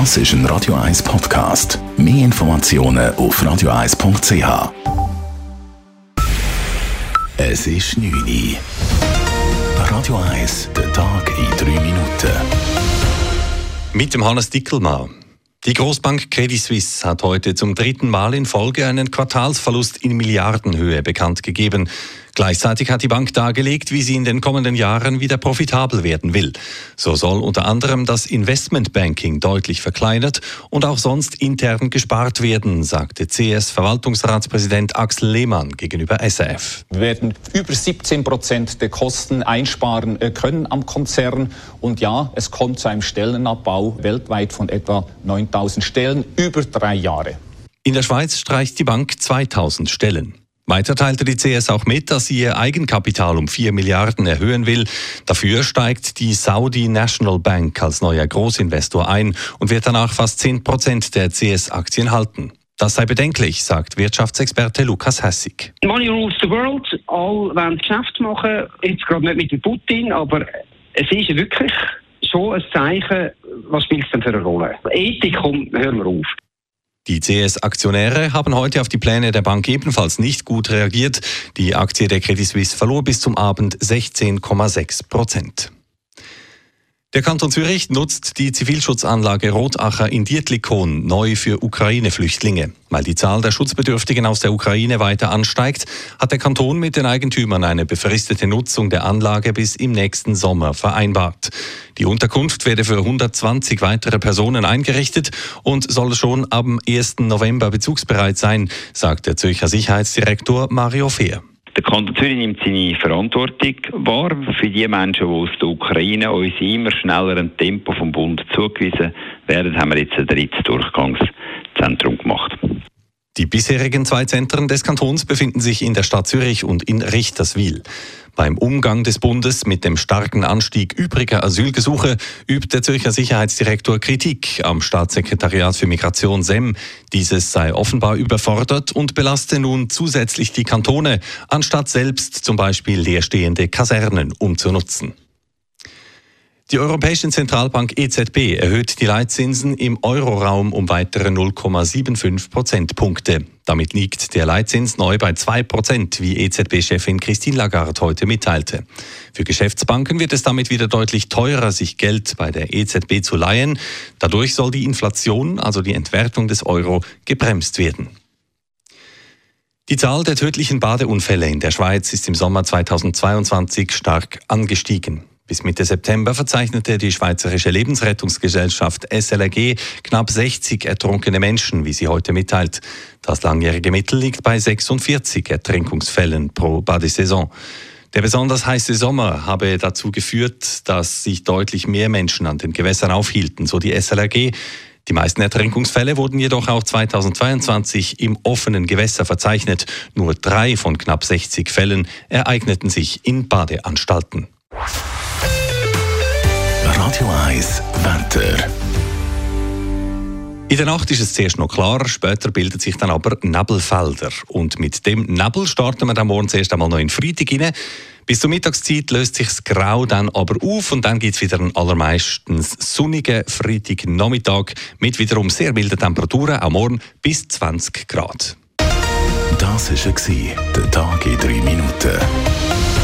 Das ist ein Radio 1 Podcast. Mehr Informationen auf radio1.ch. Es ist 9 Uhr. Radio 1, der Tag in 3 Minuten. Mit dem Hannes Dickelmann. Die Großbank Credit Suisse hat heute zum dritten Mal in Folge einen Quartalsverlust in Milliardenhöhe bekannt gegeben. Gleichzeitig hat die Bank dargelegt, wie sie in den kommenden Jahren wieder profitabel werden will. So soll unter anderem das Investmentbanking deutlich verkleinert und auch sonst intern gespart werden, sagte CS-Verwaltungsratspräsident Axel Lehmann gegenüber SRF. Wir werden über 17 Prozent der Kosten einsparen können am Konzern. Und ja, es kommt zu einem Stellenabbau weltweit von etwa 9000 Stellen über drei Jahre. In der Schweiz streicht die Bank 2000 Stellen. Weiter teilte die CS auch mit, dass sie ihr Eigenkapital um 4 Milliarden erhöhen will. Dafür steigt die Saudi National Bank als neuer Großinvestor ein und wird danach fast 10 Prozent der CS-Aktien halten. Das sei bedenklich, sagt Wirtschaftsexperte Lukas Hessig. Money rules the world. Alle wollen Geschäft machen. Jetzt gerade nicht mit dem Putin, aber es ist wirklich schon ein Zeichen, was spielt es denn für eine Rolle? Ethik, komm, hören wir auf. Die CS-Aktionäre haben heute auf die Pläne der Bank ebenfalls nicht gut reagiert. Die Aktie der Credit Suisse verlor bis zum Abend 16,6 Prozent. Der Kanton Zürich nutzt die Zivilschutzanlage Rotacher in Dietlikon neu für Ukraine-Flüchtlinge. Weil die Zahl der Schutzbedürftigen aus der Ukraine weiter ansteigt, hat der Kanton mit den Eigentümern eine befristete Nutzung der Anlage bis im nächsten Sommer vereinbart. Die Unterkunft werde für 120 weitere Personen eingerichtet und soll schon am 1. November bezugsbereit sein, sagt der Zürcher Sicherheitsdirektor Mario Fehr. Der Kanton Zürich nimmt seine Verantwortung wahr für die Menschen, die aus der Ukraine uns immer schnelleren Tempo vom Bund zugewiesen werden, haben wir jetzt ein drittes Durchgangszentrum. Die bisherigen zwei Zentren des Kantons befinden sich in der Stadt Zürich und in Richterswil. Beim Umgang des Bundes mit dem starken Anstieg übriger Asylgesuche übt der Zürcher Sicherheitsdirektor Kritik am Staatssekretariat für Migration SEM. Dieses sei offenbar überfordert und belaste nun zusätzlich die Kantone, anstatt selbst zum Beispiel leerstehende Kasernen umzunutzen. Die Europäische Zentralbank EZB erhöht die Leitzinsen im Euroraum um weitere 0,75 Prozentpunkte. Damit liegt der Leitzins neu bei 2 Prozent, wie EZB-Chefin Christine Lagarde heute mitteilte. Für Geschäftsbanken wird es damit wieder deutlich teurer, sich Geld bei der EZB zu leihen. Dadurch soll die Inflation, also die Entwertung des Euro, gebremst werden. Die Zahl der tödlichen Badeunfälle in der Schweiz ist im Sommer 2022 stark angestiegen. Bis Mitte September verzeichnete die Schweizerische Lebensrettungsgesellschaft SLRG knapp 60 ertrunkene Menschen, wie sie heute mitteilt. Das langjährige Mittel liegt bei 46 Ertrinkungsfällen pro Badesaison. Der besonders heiße Sommer habe dazu geführt, dass sich deutlich mehr Menschen an den Gewässern aufhielten, so die SLRG. Die meisten Ertrinkungsfälle wurden jedoch auch 2022 im offenen Gewässer verzeichnet. Nur drei von knapp 60 Fällen ereigneten sich in Badeanstalten. Radio 1 Wetter. In der Nacht ist es zuerst noch klar, später bildet sich dann aber Nebelfelder. Und mit dem Nebel starten wir dann morgen zuerst einmal noch in Freitag rein. Bis zur Mittagszeit löst sich das Grau dann aber auf und dann gibt es wieder einen allermeistens sonnigen Freitagnachmittag mit wiederum sehr milden Temperaturen, auch morgen bis 20 Grad. Das war der Tag in 3 Minuten.